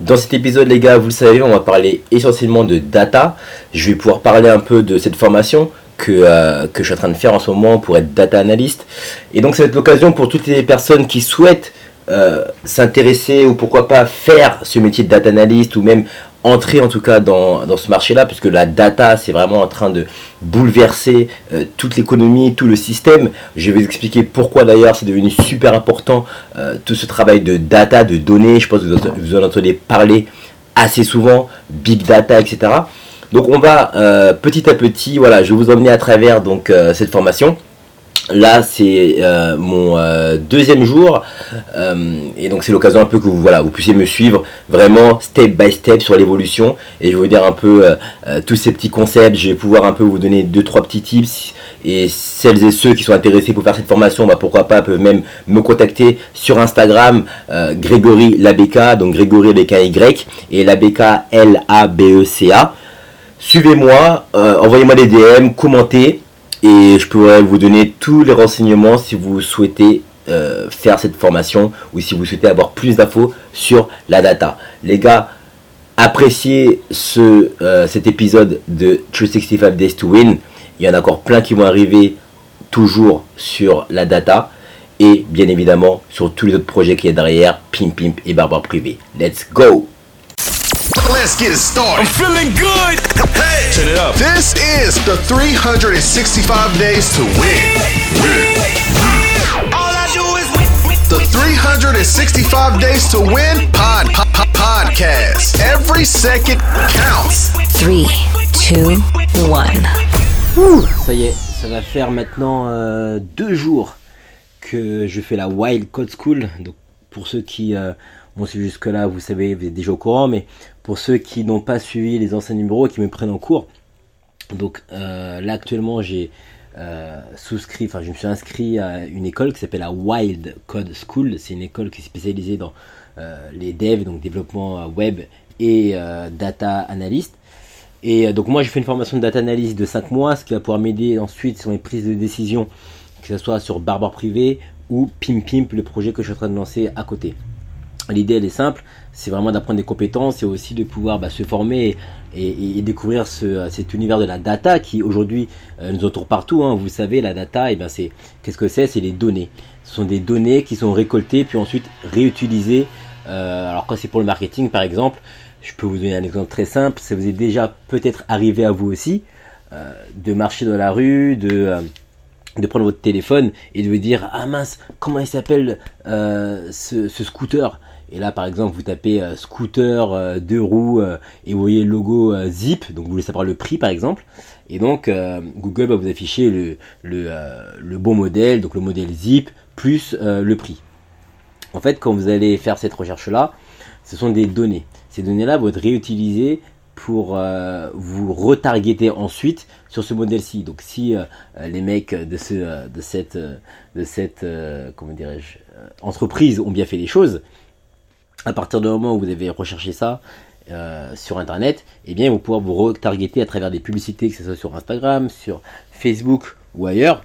Dans cet épisode, les gars, vous le savez, on va parler essentiellement de data. Je vais pouvoir parler un peu de cette formation que, euh, que je suis en train de faire en ce moment pour être data analyst. Et donc, ça va être l'occasion pour toutes les personnes qui souhaitent euh, s'intéresser ou pourquoi pas faire ce métier de data analyst ou même entrer en tout cas dans, dans ce marché-là, puisque la data, c'est vraiment en train de bouleverser euh, toute l'économie, tout le système. Je vais vous expliquer pourquoi d'ailleurs c'est devenu super important euh, tout ce travail de data, de données. Je pense que vous en entendez parler assez souvent, big data, etc. Donc on va euh, petit à petit, voilà, je vais vous emmener à travers donc cette formation. Là, c'est euh, mon euh, deuxième jour. Euh, et donc c'est l'occasion un peu que vous voilà, vous puissiez me suivre vraiment step by step sur l'évolution. Et je vais vous dire un peu tous ces petits concepts. Je vais pouvoir un peu vous donner deux trois petits tips. Et celles et ceux qui sont intéressés pour faire cette formation, bah, pourquoi pas peuvent même me contacter sur Instagram Grégory Labeka, donc Grégory avec Y et Labeka L A B E C A. Suivez-moi, envoyez-moi des DM, commentez et je pourrais vous donner tous les renseignements si vous souhaitez euh, faire cette formation ou si vous souhaitez avoir plus d'infos sur la data. Les gars, appréciez ce, euh, cet épisode de 365 Days to Win. Il y en a encore plein qui vont arriver toujours sur la data et bien évidemment sur tous les autres projets qui y a derrière, Pimp Pimp et Barbare Privé. Let's go! Let's get started. I'm feeling good. Turn it up. This is the 365 days to win. All I do is win. The 365 days to win pod, pod, pod podcast. Every second counts. 3, 2, 1. Ça y est, ça va faire maintenant euh, deux jours que je fais la Wild Code School. Donc pour ceux qui euh, Bon, si jusque-là, vous savez, vous êtes déjà au courant, mais pour ceux qui n'ont pas suivi les anciens numéros, qui me prennent en cours, donc euh, là actuellement, j'ai euh, souscrit, enfin, je me suis inscrit à une école qui s'appelle la Wild Code School. C'est une école qui est spécialisée dans euh, les devs, donc développement web et data analyst. Et donc, moi, j'ai fait une formation de data analyst de 5 mois, ce qui va pouvoir m'aider ensuite sur mes prises de décision, que ce soit sur Barbare Privé ou Pimp Pimp, le projet que je suis en train de lancer à côté. L'idée, elle est simple, c'est vraiment d'apprendre des compétences et aussi de pouvoir bah, se former et, découvrir ce, cet univers de la data qui aujourd'hui euh, nous entoure partout. Hein. Vous savez, la data, et eh ben c'est qu'est-ce que c'est? C'est les données. Ce sont des données qui sont récoltées puis ensuite réutilisées. Euh, alors quand c'est pour le marketing, par exemple, je peux vous donner un exemple très simple. Ça vous est déjà peut-être arrivé à vous aussi euh, de marcher dans la rue, de de prendre votre téléphone et de vous dire ah mince comment il s'appelle ce, scooter? Et là, par exemple, vous tapez euh, scooter euh, deux roues euh, et vous voyez le logo Zip, donc vous voulez savoir le prix par exemple. Et donc, Google va vous afficher le, le, bon modèle, donc le modèle Zip, plus le prix. En fait, quand vous allez faire cette recherche-là, ce sont des données. Ces données-là vont être réutilisées pour vous retargeter ensuite sur ce modèle-ci. Donc si les mecs de, ce, de cette, de cette comment dirais-je, entreprise ont bien fait les choses, à partir du moment où vous avez recherché ça euh, sur internet, et eh bien, vous pourrez vous retargeter à travers des publicités, que ce soit sur Instagram, sur Facebook ou ailleurs,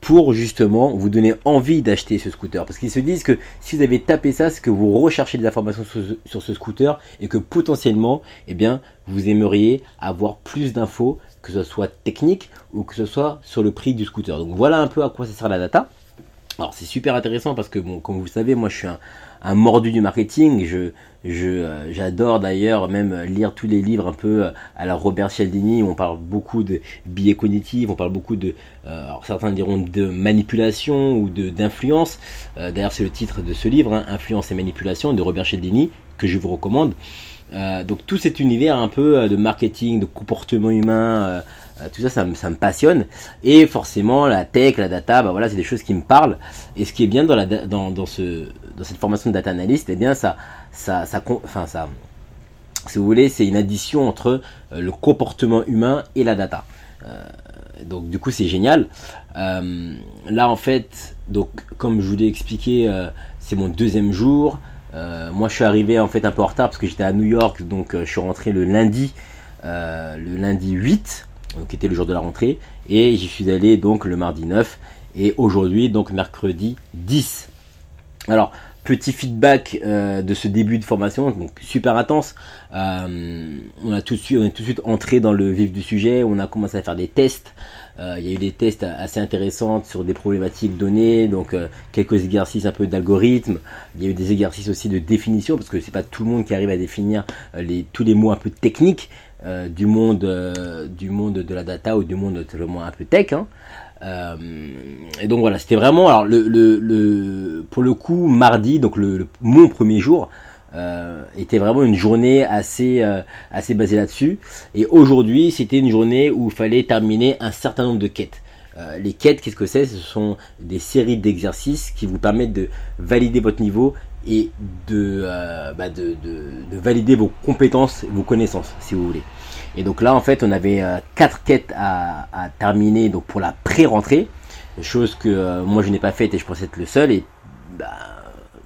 pour justement vous donner envie d'acheter ce scooter. Parce qu'ils se disent que si vous avez tapé ça, c'est que vous recherchez des informations sur, ce scooter et que potentiellement, eh bien, vous aimeriez avoir plus d'infos, que ce soit technique ou que ce soit sur le prix du scooter. Donc voilà un peu à quoi ça sert la data. Alors c'est super intéressant parce que bon, comme vous le savez, moi je suis un, un mordu du marketing. Je, euh, j'adore d'ailleurs même lire tous les livres un peu euh, à la Robert Cialdini où on parle beaucoup de biais cognitifs, on parle beaucoup de, euh, certains diront de manipulation ou de, d'influence. d'ailleurs, c'est le titre de ce livre, hein, Influence et manipulation de Robert Cialdini, que je vous recommande. Donc tout cet univers un peu de marketing, de comportement humain, euh, tout ça, ça me, passionne. Et forcément, la tech, la data, bah voilà, c'est des choses qui me parlent. Et ce qui est bien dans, cette formation de data analyst, eh bien, ça, ça, ça, enfin, ça, si vous voulez, c'est une addition entre euh, le comportement humain et la data. Euh, donc, du coup, c'est génial. Euh, là, en fait, donc, comme je vous l'ai expliqué, euh, c'est mon deuxième jour. Moi, je suis arrivé en fait un peu en retard parce que j'étais à New York, donc je suis rentré le lundi, le lundi 8 qui était le jour de la rentrée, et j'y suis allé donc le mardi 9, et aujourd'hui donc mercredi 10. Alors, petit feedback euh, de ce début de formation, donc super intense. Euh, on a tout de suite, on est tout de suite entré dans le vif du sujet. On a commencé à faire des tests. Euh, il y a eu des tests assez intéressants sur des problématiques données, donc quelques exercices un peu d'algorithme. Il y a eu des exercices aussi de définition parce que c'est pas tout le monde qui arrive à définir tous les mots un peu techniques du monde du monde de la data ou du monde moins un peu tech. Hein. Euh, et donc voilà, c'était vraiment, alors le, le, pour le coup, mardi, donc le, mon premier jour, euh, était vraiment une journée assez, euh, assez basée là-dessus. Et aujourd'hui, c'était une journée où il fallait terminer un certain nombre de quêtes. les quêtes, qu'est-ce que c'est? Ce sont des séries d'exercices qui vous permettent de valider votre niveau et de, bah de, de, valider vos compétences, vos connaissances, si vous voulez. Et donc là, en fait, on avait euh, quatre quêtes à, terminer donc pour la pré-rentrée, chose que euh, moi je n'ai pas faite et je pensais être le seul. Et bah,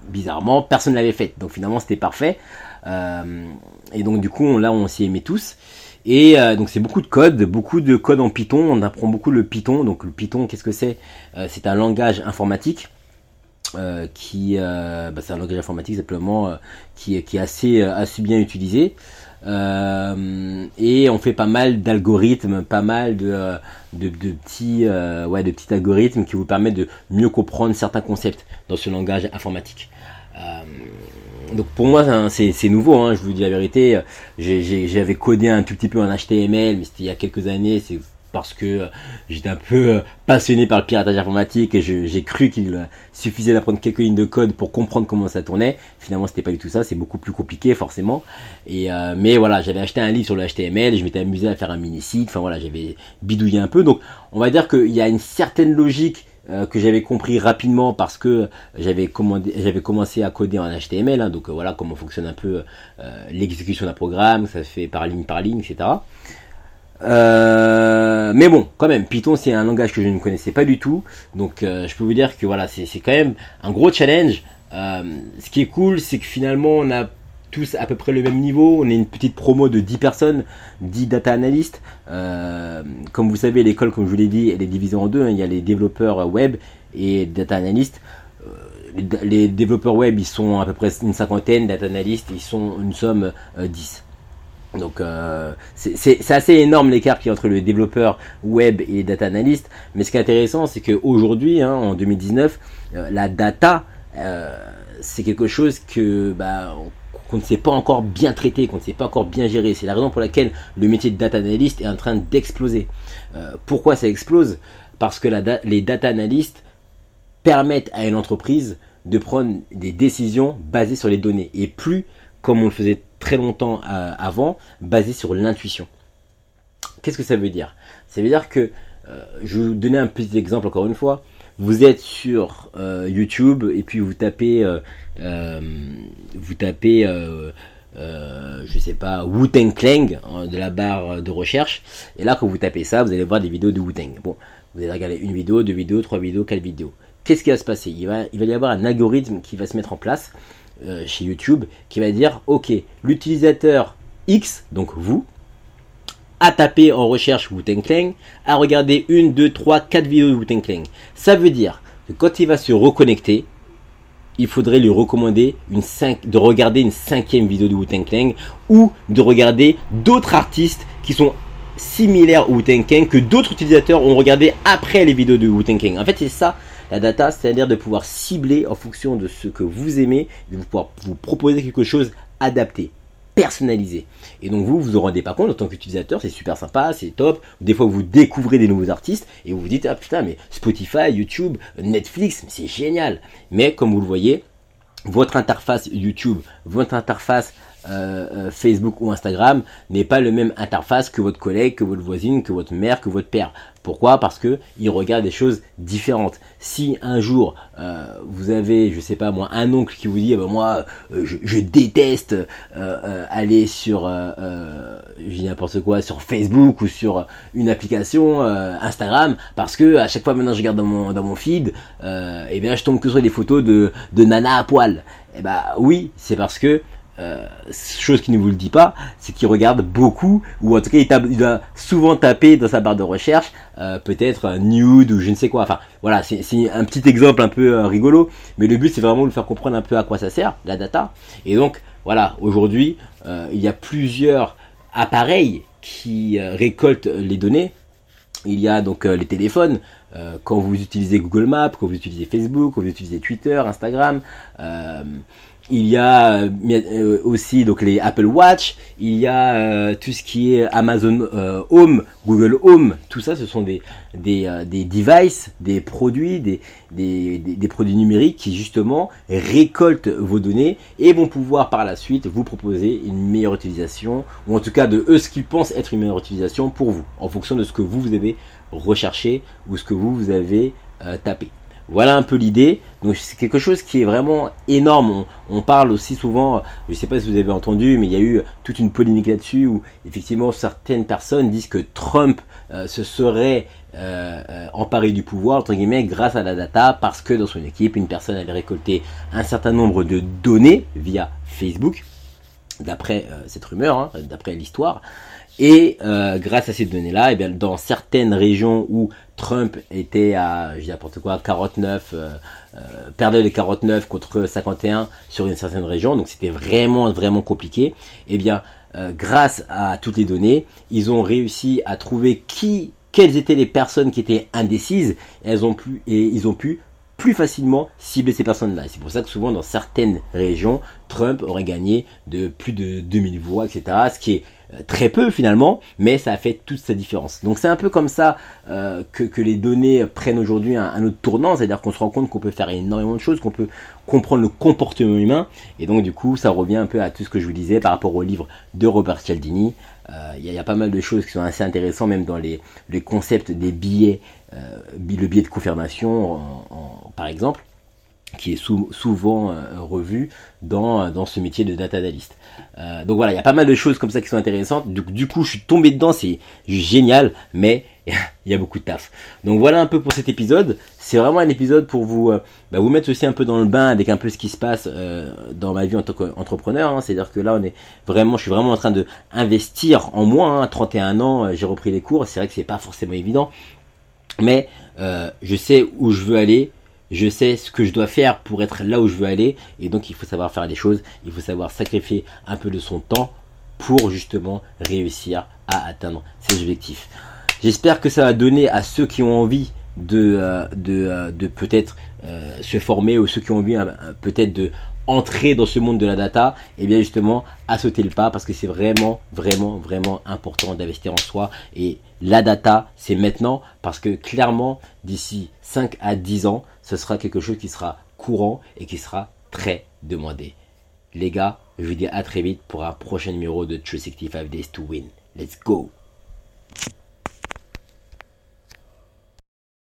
bizarrement, personne ne l'avait faite. Donc finalement, c'était parfait. Euh, et donc du coup, là, on s'y aimait tous. Et donc c'est beaucoup de code, beaucoup de code en Python. On apprend beaucoup le Python. Donc le Python, qu'est-ce que c'est? C'est un langage informatique. Qui bah, c'est un langage informatique simplement qui, qui est assez, assez bien utilisé euh, et on fait pas mal d'algorithmes, pas mal de, euh, de, petits, euh, ouais, de petits algorithmes qui vous permettent de mieux comprendre certains concepts dans ce langage informatique. donc pour moi c'est nouveau, hein, je vous dis la vérité. J'avais codé un tout petit peu en HTML, mais c'était il y a quelques années. C'est parce que euh, j'étais un peu euh, passionné par le piratage informatique et j'ai cru qu'il euh, suffisait d'apprendre quelques lignes de code pour comprendre comment ça tournait. Finalement, c'était pas du tout ça, c'est beaucoup plus compliqué forcément. Et mais voilà, j'avais acheté un livre sur le HTML, je m'étais amusé à faire un mini site. Enfin voilà, j'avais bidouillé un peu. Donc, on va dire qu'il y a une certaine logique que j'avais compris rapidement parce que j'avais commencé à coder en HTML. Hein. donc voilà comment fonctionne un peu l'exécution d'un programme, ça se fait par ligne par ligne, etc. Euh, mais bon, quand même, Python c'est un langage que je ne connaissais pas du tout, donc euh, je peux vous dire que voilà, c'est quand même un gros challenge. Euh, ce qui est cool, c'est que finalement on a tous à peu près le même niveau. On est une petite promo de 10 personnes, 10 data analystes. comme vous savez, l'école, comme je vous l'ai dit, elle est divisée en deux. Hein. Il y a les développeurs web et data analystes. Les, développeurs web, ils sont à peu près une cinquantaine, data analystes, ils sont une somme 10. Donc euh, c'est assez énorme l'écart qui entre le développeur web et les data analyst. Mais ce qui est intéressant, c'est qu'aujourd'hui, hein, en 2019, euh, la data, euh, c'est quelque chose que bah, qu'on ne sait pas encore bien traiter, qu'on ne sait pas encore bien gérer. C'est la raison pour laquelle le métier de data analyst est en train d'exploser. pourquoi ça explose? Parce que les data analysts permettent à une entreprise de prendre des décisions basées sur les données et plus comme on le faisait très longtemps euh, avant, basé sur l'intuition. Qu'est-ce que ça veut dire? Ça veut dire que, euh, je vais vous donner un petit exemple encore une fois, vous êtes sur euh, YouTube et puis vous tapez, vous tapez, je sais pas, Wu-Tang Clang hein, de la barre de recherche, et là quand vous tapez ça, vous allez voir des vidéos de Wu-Tang. Bon, vous allez regarder une vidéo, deux vidéos, trois vidéos, quatre vidéos. Qu'est-ce qui va se passer? Il va y avoir un algorithme qui va se mettre en place euh, chez YouTube qui va dire ok l'utilisateur X donc vous a tapé en recherche Wu-Tang Clan, a regardé une, deux, trois, quatre vidéos de Wu-Tang Clan. Ça veut dire que quand il va se reconnecter, il faudrait lui recommander une de regarder une cinquième vidéo de Wu-Tang Clan ou de regarder d'autres artistes qui sont similaires au Wu-Tang Clan que d'autres utilisateurs ont regardé après les vidéos de Wu-Tang Clan. En fait, c'est ça la data, c'est-à-dire de pouvoir cibler en fonction de ce que vous aimez, de pouvoir vous proposer quelque chose adapté, personnalisé. Et donc vous, vous en rendez pas compte en tant qu'utilisateur, c'est super sympa, c'est top. Des fois, vous découvrez des nouveaux artistes et vous vous dites, ah putain, mais Spotify, YouTube, Netflix, c'est génial. Mais comme vous le voyez, votre interface YouTube, votre interface euh, euh, Facebook ou Instagram n'est pas le même interface que votre collègue, que votre voisine, que votre mère, que votre père. Pourquoi? Parce que il regarde des choses différentes. Si un jour euh, vous avez, je sais pas moi, un oncle qui vous dit, eh ben, moi, je, déteste aller sur, je n'importe quoi, sur Facebook ou sur une application Instagram, parce que à chaque fois maintenant je regarde dans mon dans mon feed, eh bien je tombe que sur des photos de de nana à poil. Eh bah oui, c'est parce que euh, chose qui ne vous le dit pas, c'est qu'il regarde beaucoup, ou en tout cas il, doit souvent taper dans sa barre de recherche, euh, peut-être nude ou je ne sais quoi. Enfin voilà, c'est un petit exemple un peu rigolo, mais le but c'est vraiment de faire comprendre un peu à quoi ça sert, la data. Et donc voilà, aujourd'hui il y a plusieurs appareils qui récoltent les données. Il y a donc les téléphones, quand vous utilisez Google Maps, quand vous utilisez Facebook, quand vous utilisez Twitter, Instagram, il y a euh, aussi donc les Apple Watch, il y a euh, tout ce qui est Amazon euh, Home, Google Home, tout ça ce sont des, des, des devices, des produits, des, des, des, produits numériques qui justement récoltent vos données et vont pouvoir par la suite vous proposer une meilleure utilisation, ou en tout cas de eux ce qu'ils pensent être une meilleure utilisation pour vous, en fonction de ce que vous, vous avez recherché ou ce que vous, vous avez tapé. Voilà un peu l'idée. Donc c'est quelque chose qui est vraiment énorme. On, parle aussi souvent, je ne sais pas si vous avez entendu, mais il y a eu toute une polémique là-dessus où effectivement certaines personnes disent que Trump euh, se serait euh, euh, emparé du pouvoir entre guillemets grâce à la data parce que dans son équipe une personne avait récolté un certain nombre de données via Facebook d'après cette rumeur, hein, d'après l'histoire. Et euh, grâce à ces données-là, eh bien, dans certaines régions où Trump était à, je dis n'importe quoi, 49, euh, euh, perdait les 49 contre 51 sur une certaine région, donc c'était vraiment vraiment compliqué. Eh bien, euh, grâce à toutes les données, ils ont réussi à trouver qui, quelles étaient les personnes qui étaient indécises, et elles ont pu, et ils ont pu plus facilement cibler ces personnes-là. C'est pour ça que souvent dans certaines régions, Trump aurait gagné de plus de 2000 voix, etc. Ce qui est euh, très peu finalement, mais ça a fait toute sa différence. Donc c'est un peu comme ça euh, que, les données prennent aujourd'hui un, autre tournant, c'est-à-dire qu'on se rend compte qu'on peut faire énormément de choses, qu'on peut comprendre le comportement humain, et donc du coup ça revient un peu à tout ce que je vous disais par rapport au livre de Robert Cialdini. Euh, il y, a pas mal de choses qui sont assez intéressantes, même dans les, concepts des billets, le billet de confirmation exemple qui est souvent revu dans, dans ce métier de data analyst. Euh, donc voilà, il y a pas mal de choses comme ça qui sont intéressantes. Du, du coup, je suis tombé dedans, c'est génial, mais il y a beaucoup de taf. Donc voilà un peu pour cet épisode. C'est vraiment un épisode pour vous, euh, bah, vous mettre aussi un peu dans le bain avec un peu ce qui se passe euh, dans ma vie en tant qu'entrepreneur. Hein. C'est-à-dire que là, on est vraiment, je suis vraiment en train de investir en moi. Hein. 31 ans, j'ai repris les cours. C'est vrai que c'est pas forcément évident, mais je sais où je veux aller je sais ce que je dois faire pour être là où je veux aller, et donc il faut savoir faire des choses, il faut savoir sacrifier un peu de son temps pour justement réussir à atteindre ses objectifs. J'espère que ça va donner à ceux qui ont envie de, euh, euh, de peut-être euh, se former ou ceux qui ont envie peut-être de entrer dans ce monde de la data, et eh bien justement à sauter le pas parce que c'est vraiment, vraiment, vraiment important d'investir en soi. Et la data, c'est maintenant parce que clairement, d'ici 5 à 10 ans, ce sera quelque chose qui sera courant et qui sera très demandé. Les gars, je vous dis à très vite pour un prochain numéro de 365 Days to Win. Let's go